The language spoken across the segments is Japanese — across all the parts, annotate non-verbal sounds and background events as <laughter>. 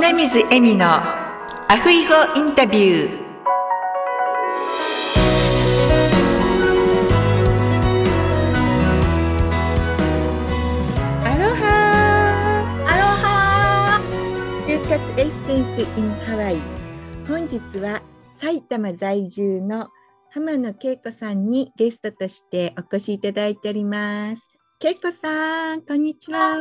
米水恵美のアフイゴインタビュー。アロハ。アロハ。就活エッセンス in ハワイ。本日は埼玉在住の浜野恵子さんにゲストとしてお越しいただいております恵子さんこんにちは。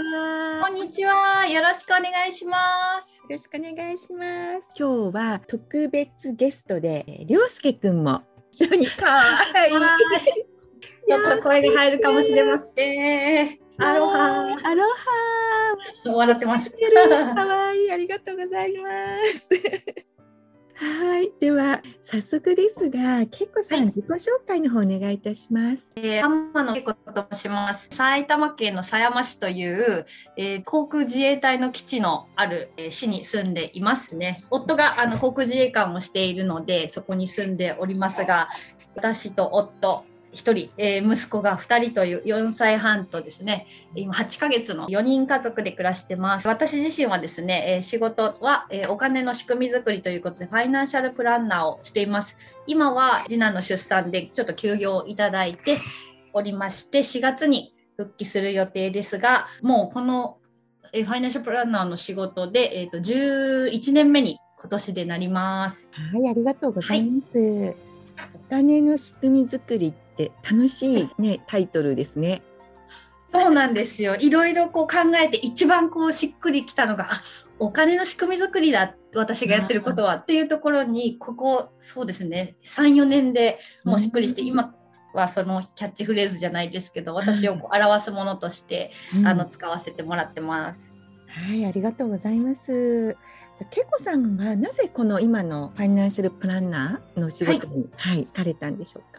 こんにちは。よろしくお願いします。よろしくお願いします。今日は特別ゲストでりょうすけくんも。<laughs> 一緒に可愛いちょっと声が入るかもしれません。アロハ。アロハ。笑ってます。可愛い。ありがとうございますはい、では早速ですが、けいこさん、自己紹介の方お願いいたします。えー、浜野恵子と申します。埼玉県の狭山市という、えー、航空自衛隊の基地のある、えー、市に住んでいますね。夫があの航空自衛官をしているので、そこに住んでおりますが、私と夫、1人、えー、息子が2人という4歳半とですね今8ヶ月の4人家族で暮らしてます私自身はですね、えー、仕事は、えー、お金の仕組み作りということでファイナンシャルプランナーをしています今は次男の出産でちょっと休業をいただいておりまして4月に復帰する予定ですがもうこのファイナンシャルプランナーの仕事で、えーと、と11年目に今年でなります。はい、ありがとうございます。はい、お金の仕組み作りって楽しいねタイトルですね。そうなんですよ。いろいろこう考えて一番こうしっくりきたのが、あお金の仕組み作りだ私がやってることはっていうところにここそうですね34年でもうしっくりして、今はそのキャッチフレーズじゃないですけど私をこう表すものとして、うん、あの使わせてもらってます。はいありがとうございます。けいこさんはなぜこの今のファイナンシャルプランナーの仕事に、はい、はい、行かれたんでしょうか？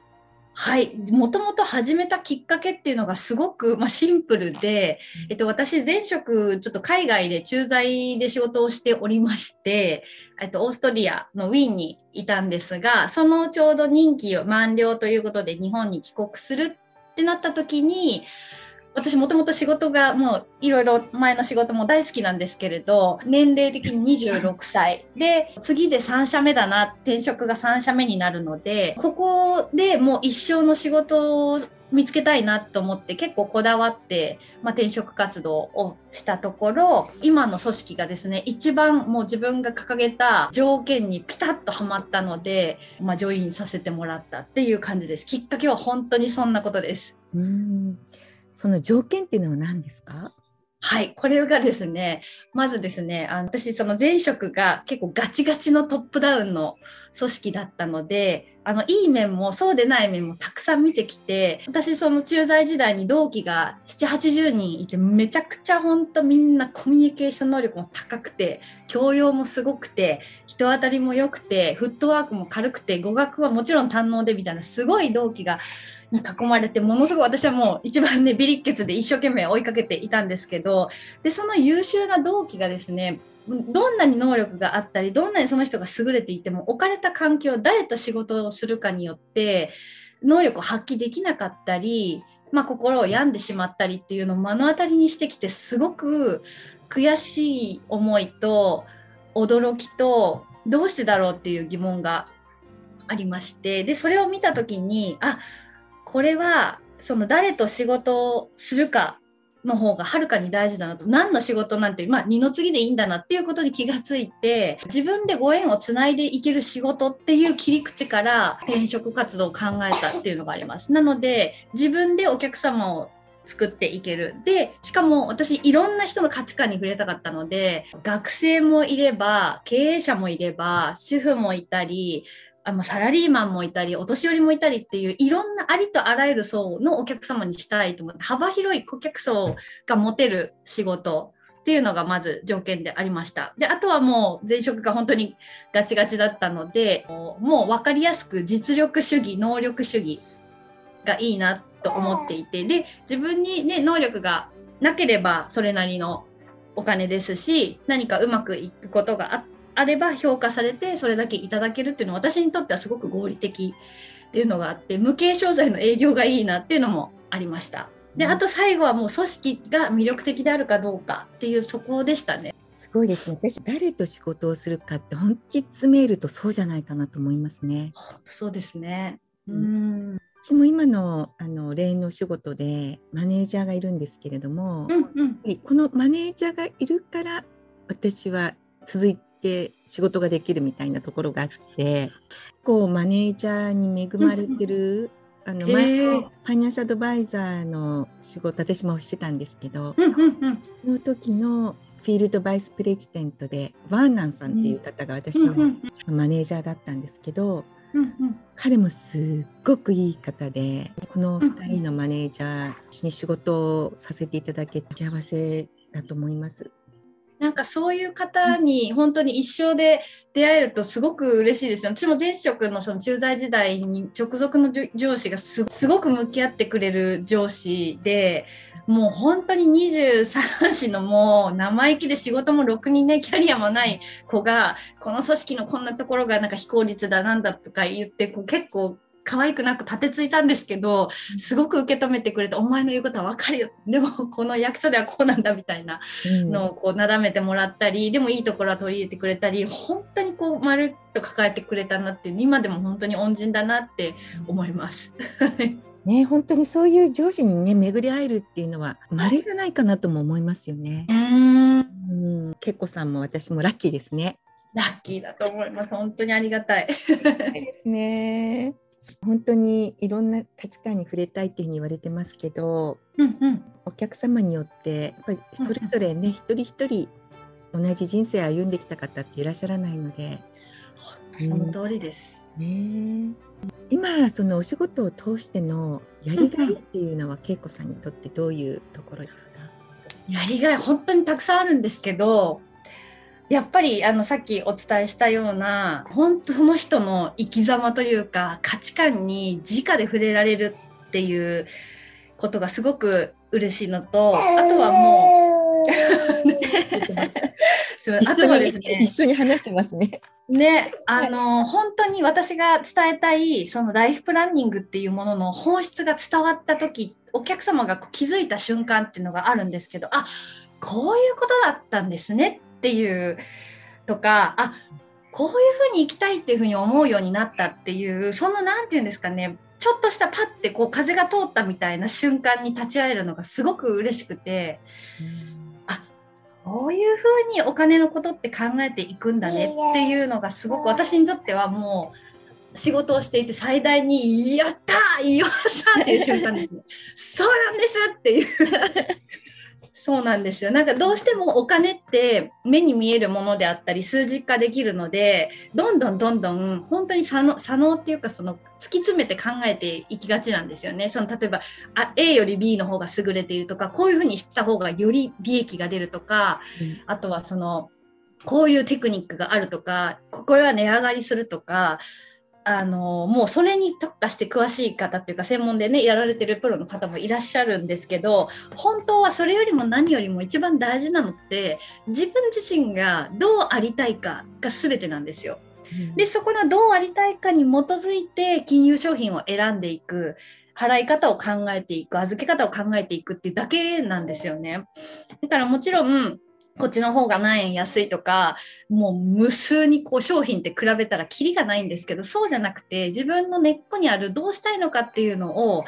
はい、もともと始めたきっかけっていうのがすごく、まあ、シンプルで、えっと、私前職ちょっと海外で駐在で仕事をしておりまして、えっと、オーストリアのウィーンにいたんですがそのちょうど任期を満了ということで日本に帰国するってなった時に私もともと仕事がもういろいろ前の仕事も大好きなんですけれど年齢的に26歳。で次で3社目だな転職が3社目になるのでここでもう一生の仕事を見つけたいなと思って結構こだわって、まあ、転職活動をしたところ今の組織がですね一番もう自分が掲げた条件にピタッとはまったので、まあ、ジョインさせてもらったっていう感じです。きっかけは本当にそんなことです。うん。その条件っていうのは何ですか？はい、これがですね、まずですね、あの私、その前職が結構ガチガチのトップダウンの組織だったので、あのいい面もそうでない面もたくさん見てきて、私、その駐在時代に同期が7、80人いて、めちゃくちゃ本当みんなコミュニケーション能力も高くて、教養もすごくて、人当たりも良くて、フットワークも軽くて、語学はもちろん堪能でみたいな、すごい同期がに囲まれてものすごい私はもう一番ねビリッケツで一生懸命追いかけていたんですけどでその優秀な同期がですねどんなに能力があったりどんなにその人が優れていても置かれた環境誰と仕事をするかによって能力を発揮できなかったり、まあ、心を病んでしまったりっていうのを目の当たりにしてきてすごく悔しい思いと驚きとどうしてだろうっていう疑問がありましてでそれを見た時にあこれはその誰と仕事をするかの方がはるかに大事だなと何の仕事なんて、まあ、二の次でいいんだなっていうことに気がついて自分でご縁をつないでいける仕事っていう切り口から転職活動を考えたっていうのがあります。なので自分でお客様を作っていける。で、しかも私いろんな人の価値観に触れたかったので、学生もいれば、経営者もいれば、主婦もいたり、あのサラリーマンもいたりお年寄りもいたりっていういろんなありとあらゆる層のお客様にしたいと思って幅広い顧客層が持てる仕事っていうのがまず条件でありました。であとはもう前職が本当にガチガチだったのでもう分かりやすく実力主義能力主義がいいなと思っていてで自分にね能力がなければそれなりのお金ですし何かうまくいくことがあってあれば評価されてそれだけいただけるっていうのは私にとってはすごく合理的っていうのがあって無形商材の営業がいいなっていうのもありました。であと最後はもう組織が魅力的であるかどうかっていうそこでしたね。すごいですね。私誰と仕事をするかって本気詰めるとそうじゃないかなと思いますね。本当そうですね。ううん私も今のあの霊の仕事でマネージャーがいるんですけれども、うんうんこのマネージャーがいるから私は続いて仕事ができるみたいなところがあってこうマネージャーに恵まれてる、あの前のファイナンスアドバイザーの仕事私もしてたんですけど、その時のフィールドバイスプレジデントでワーナンさんっていう方が私のマネージャーだったんですけど、彼もすっごくいい方でこの2人のマネージャーに仕事をさせていただけて幸せだと思います。かそういう方に本当に一生で出会えるとすごく嬉しいですよ。私も前職のその駐在時代に直属の上上司がすすごく向き合ってくれる上司で、もう本当に23歳のもう生意気で仕事もろくにね、キャリアもない子が、この組織のこんなところがなんか非効率だなんだとか言って、こう結構可愛くなく立てついたんですけど、すごく受け止めてくれて、お前の言うことはわかるよ。でもこの役所ではこうなんだみたいな。うんのをこうなだめてもらったりでもいいところは取り入れてくれたり本当にこうまるっと抱えてくれたなって今でも本当に恩人だなって思います。<laughs> ね、本当にそういう上司にね巡り会えるっていうのは稀じゃないかなとも思いますよね。うんうん、けっこさんも私もラッキーですね。ラッキーだと思います。本当にありがたい。ですね。本当にいろんな価値観に触れたいっていうふうに言われてますけど、うんうん。お客様によってやっぱりそれぞれね、一人一人同じ人生を歩んできた方っていらっしゃらないので、その通りです。ね、今そのお仕事を通してのやりがいっていうのは恵子さんにとってどういうところですか？やりがい本当にたくさんあるんですけどやっぱりあのさっきお伝えしたような本当その人の生き様というか価値観に直で触れられるっていうことがすごく嬉しいのとあとはもう <laughs> すいませんあとはですね一緒に話してますね。ね、あの、本当に私が伝えたい、そのライフプランニングっていうものの本質が伝わった時、お客様が気づいた瞬間っていうのがあるんですけど、あ、こういうことだったんですねっていう、とか、あ、こういうふうに生きたいっていうふうに思うようになったっていう、そのなんていうんですかね、ちょっとしたパッてこう風が通ったみたいな瞬間に立ち会えるのがすごく嬉しくて、こういうふうにお金のことって考えていくんだねっていうのがすごく私にとってはもう仕事をしていて最大に「やったーよっしゃ!」っていう瞬間ですね。そうなんですっていう。そうなんですよ。なんかどうしてもお金って目に見えるものであったり数字化できるので、どんどんどんどん本当に左脳左脳っていうかその突き詰めて考えていきがちなんですよね。その例えばあ A より B の方が優れているとか、こういうふうにした方がより利益が出るとか、うんあとはそのこういうテクニックがあるとかここれは値上がりするとかあのもうそれに特化して詳しい方っていうか専門でねやられてるプロの方もいらっしゃるんですけど本当はそれよりも何よりも一番大事なのって自分自身がどうありたいかが全てなんですよ。でそこのどうありたいかに基づいて金融商品を選んでいく払い方を考えていく預け方を考えていくっていうだけなんですよね。だからもちろんこっちの方が何円安いとかもう無数にこう商品って比べたらキリがないんですけどそうじゃなくて自分の根っこにあるどうしたいのかっていうのを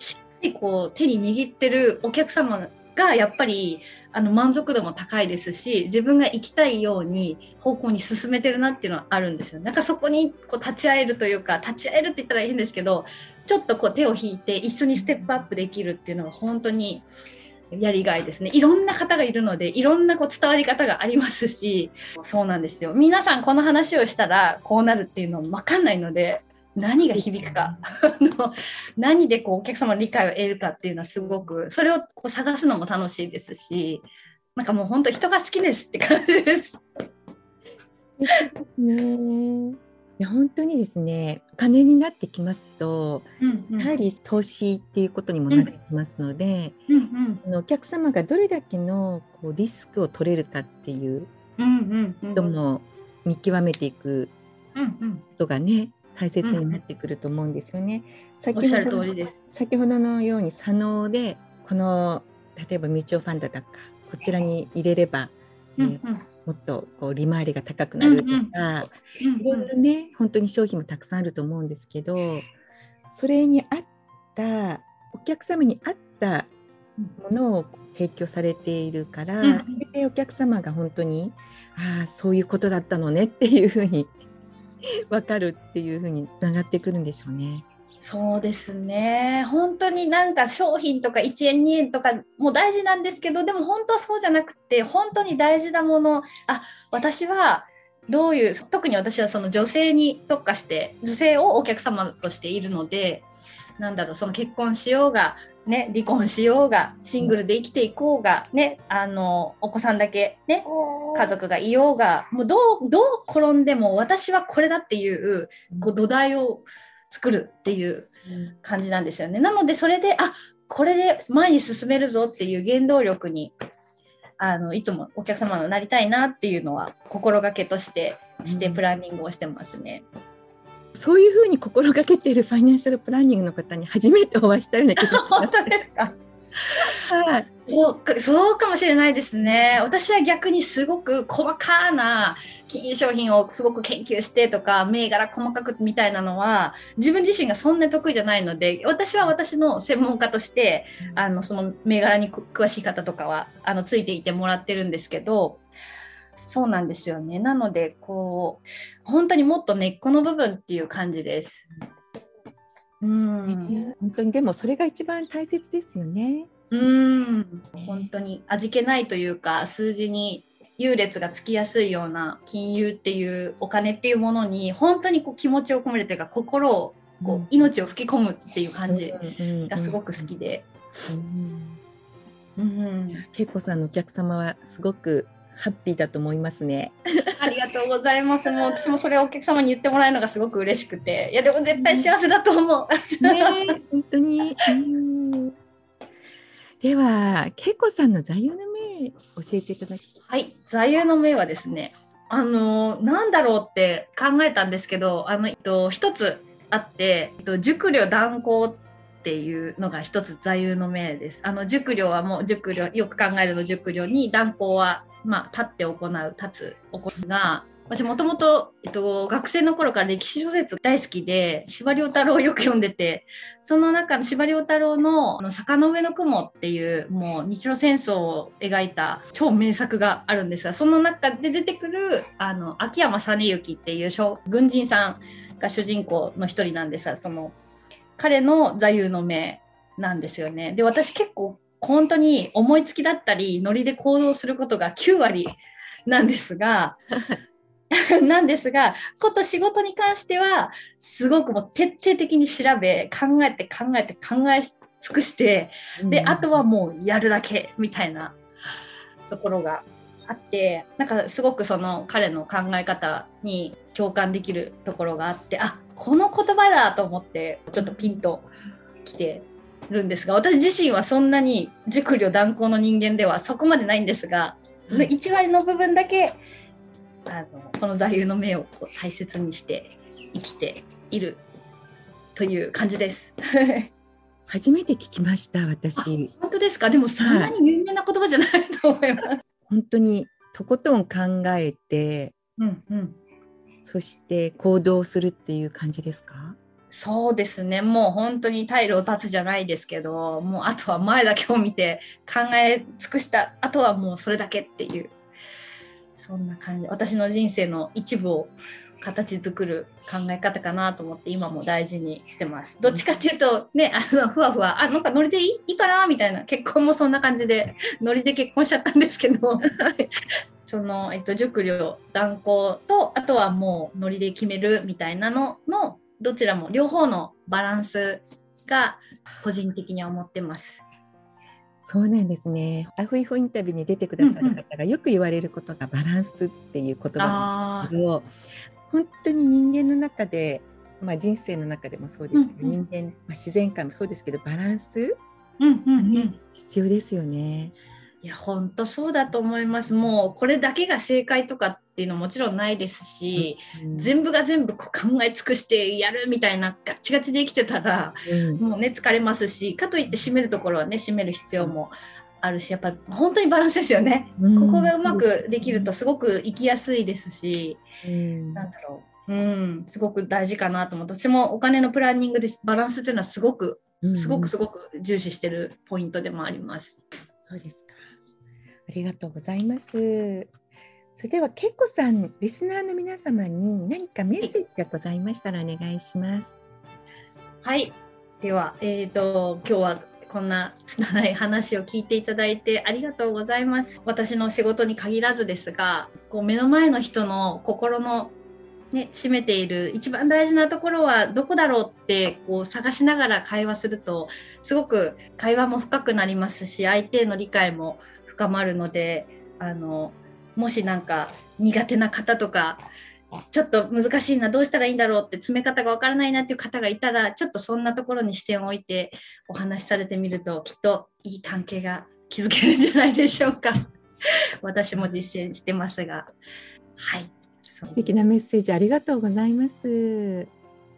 しっかりこう手に握ってるお客様がやっぱりあの満足度も高いですし自分が行きたいように方向に進めてるなっていうのはあるんですよ。なんかそこにこう立ち会えるというか立ち会えるって言ったら変ですけどちょっとこう手を引いて一緒にステップアップできるっていうのが本当にやりがいですね。いろんな方がいるので、いろんなこう伝わり方がありますし、そうなんですよ。皆さんこの話をしたらこうなるっていうの分かんないので、何が響くか、<laughs> 何でこうお客様の理解を得るかっていうのはすごく、それをこう探すのも楽しいですし、なんかもう本当人が好きですって感じです。ですね。いや本当にですね、お金になってきますと、うんうんやはり投資っていうことにもなってきますので、うんあのお客様がどれだけのこうリスクを取れるかっていううんうんうんことも見極めていくうんうん。ことがね、大切になってくると思うんですよね。先おっしゃる通りです。先ほどのように左脳でこの例えばミューチュファンドだかこちらに入れればうんうん。もっとこう利回りが高くなるとか、うんいろいろね本当に商品もたくさんあると思うんですけどそれに合ったお客様に合ったものを提供されているから、うんでお客様が本当にああそういうことだったのねっていうふうに <laughs> 分かるっていうふうにつながってくるんでしょうね。そうですね本当になんか商品とか1円2円とかも大事なんですけどでも本当はそうじゃなくて本当に大事なものあ私はどういう特に私はその女性に特化して女性をお客様としているのでなんだろうその結婚しようが、ね、離婚しようがシングルで生きていこうが、ね、あのお子さんだけ、ね、家族がいようがもうどうどう転んでも私はこれだっていうこう土台を作るっていう感じなんですよね。なのでそれであこれで前に進めるぞっていう原動力にあのいつもお客様のなりたいなっていうのは心がけとしてしてうんプランニングをしてますね。そういうふうに心がけているファイナンシャルプランニングの方に初めてお会いしたような気がしま本当ですか？す。はいそうかもしれないですね。私は逆にすごく細かな金融商品をすごく研究してとか銘柄細かくみたいなのは自分自身がそんなに得意じゃないので私は私の専門家としてあのその銘柄に詳しい方とかはあのついていてもらってるんですけどそうなんですよねなのでこう本当にもっと根っこの部分っていう感じです。うん本当にでもそれが一番大切ですよね。うん本当に味気ないというか数字に優劣がつきやすいような金融っていうお金っていうものに本当にこう気持ちを込めるというか心をこう命を吹き込むっていう感じがすごく好きで。うん。うん恵子さんのお客様はすごくハッピーだと思いますね。ありがとうございます。もう私もそれをお客様に言ってもらえるのがすごく嬉しくて、いやでも絶対幸せだと思う。ね本当に。うんでは恵子さんの座右の銘教えていただきはい、座右の銘はですね、あのなんだろうって考えたんですけど、あのえっと一つあって、えっと熟慮断行っていうのが一つ座右の銘です。あの熟慮はもう熟慮よく考えるの熟慮に断行はまあ立って行う立つ行うが。私もともと、えっと、学生の頃から歴史小説大好きで司馬遼太郎をよく読んでてその中の司馬遼太郎の「の坂の上の雲」っていうもう日露戦争を描いた超名作があるんですがその中で出てくるあの秋山実之っていう軍人さんが主人公の一人なんですがその彼の座右の銘なんですよね。で私結構本当に思いつきだったりノリで行動することが9割なんですが <laughs> なんですがこと仕事に関してはすごくもう徹底的に調べ考えて考えて考え尽くしてであとはもうやるだけみたいなところがあってなんかすごくその彼の考え方に共感できるところがあってあこの言葉だと思ってちょっとピンときてるんですが私自身はそんなに熟慮断行の人間ではそこまでないんですが、はい1割の部分だけあのこの座右の銘をこう大切にして生きているという感じです。<laughs> 初めて聞きました私。本当ですか？でもそんなに有名な言葉じゃないと思います。<laughs> 本当にとことん考えてうんうん、そして行動するっていう感じですか？そうですね。もう本当に退路を断つじゃないですけどもうあとは前だけを見て考え尽くしたあとはもうそれだけっていうそんな感じ。私の人生の一部を形作る考え方かなと思って今も大事にしてます。どっちかっていうとねあのふわふわあなんかノリでいいいいかなみたいな結婚もそんな感じでノリで結婚しちゃったんですけどその、えっと、熟慮断行とあとはもうノリで決めるみたいなののどちらも両方のバランスが個人的には思ってます。そうなんですね。アフイフインタビューに出てくださる方がよく言われることがバランスっていう言葉なんですけど、本当に人間の中で、まあ、人生の中でもそうですけど、うんうん人間、まあ、自然界もそうですけどバランスうんうんうん必要ですよね。いや本当そうだと思います。もうこれだけが正解とかっていうのももちろんないですし、うん。全部が全部こう考え尽くしてやるみたいなガッチガチで生きてたらうん。もうね疲れますしかといって締めるところはね締める必要もあるしやっぱ本当にバランスですよね、うん。ここがうまくできるとすごく生きやすいですし、うん。なんだろう、うん、すごく大事かなと思って私もお金のプランニングでバランスっていうのはすごくすごくすごく重視してるポイントでもあります。そうですか。ありがとうございます。それでは、けいこさん、リスナーの皆様に何かメッセージがございましたらお願いします。はい。では、えっ、と、今日はこんな拙い話を聞いていただいてありがとうございます。私の仕事に限らずですが、こう目の前の人の心のね、占めている一番大事なところはどこだろうってこう探しながら会話するとすごく会話も深くなりますし相手への理解も深まるのであのもしなんか苦手な方とかちょっと難しいなどうしたらいいんだろうって詰め方がわからないなっていう方がいたらちょっとそんなところに視点を置いてお話しされてみるときっといい関係が築けるんじゃないでしょうか。<laughs> 私も実践してますが。はい。素敵なメッセージありがとうございます。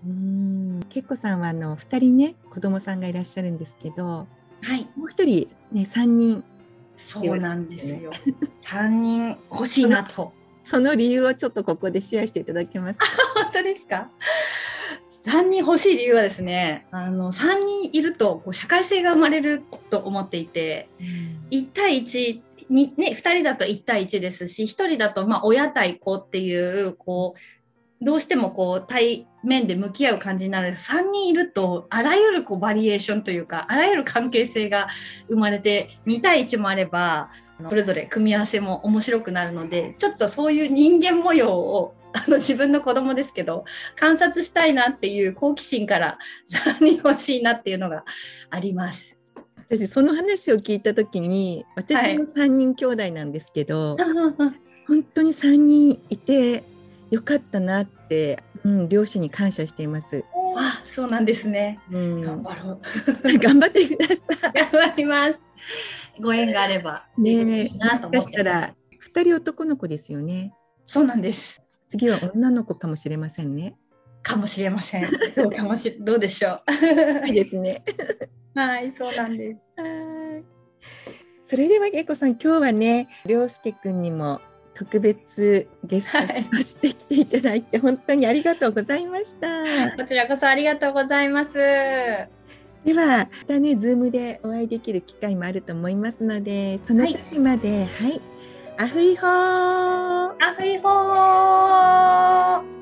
うん、けいこさんはあの二人ね子供さんがいらっしゃるんですけど、はい。もう一人ね三人そうなんですよ。<laughs> 三人欲しいなと。その理由をちょっとここでシェアしていただけますか？<laughs> 本当ですか？三人欲しい理由はですね、あの三人いるとこう社会性が生まれると思っていて、一対一にね二人だと一対一ですし、一人だとまあ親対子っていうこうどうしてもこう対面で向き合う感じになる3人いるとあらゆるこうバリエーションというかあらゆる関係性が生まれて2対1もあればそれぞれ組み合わせも面白くなるのでちょっとそういう人間模様をあの自分の子供ですけど観察したいなっていう好奇心から3人欲しいなっていうのがあります。私その話を聞いた時に私も三人兄弟なんですけど、<laughs> 本当に三人いてよかったなって、うん、両親に感謝しています。あそうなんですね。うん、頑張ろう。頑張ってください頑張ります。ご縁があれば、ねなえもしかしたら二人男の子ですよね。そうなんです。次は女の子かもしれませんね。かもしれません。どうかもしどうでしょいいですね。はい、そうなんです。はい。それではけいこさん今日はね、涼介くんにも特別ゲストとして来ていただいて、本当にありがとうございました。こちらこそありがとうございます。では、またね、ズームでお会いできる機会もあると思いますので、その時まで、はい、 a hui hou a hui hou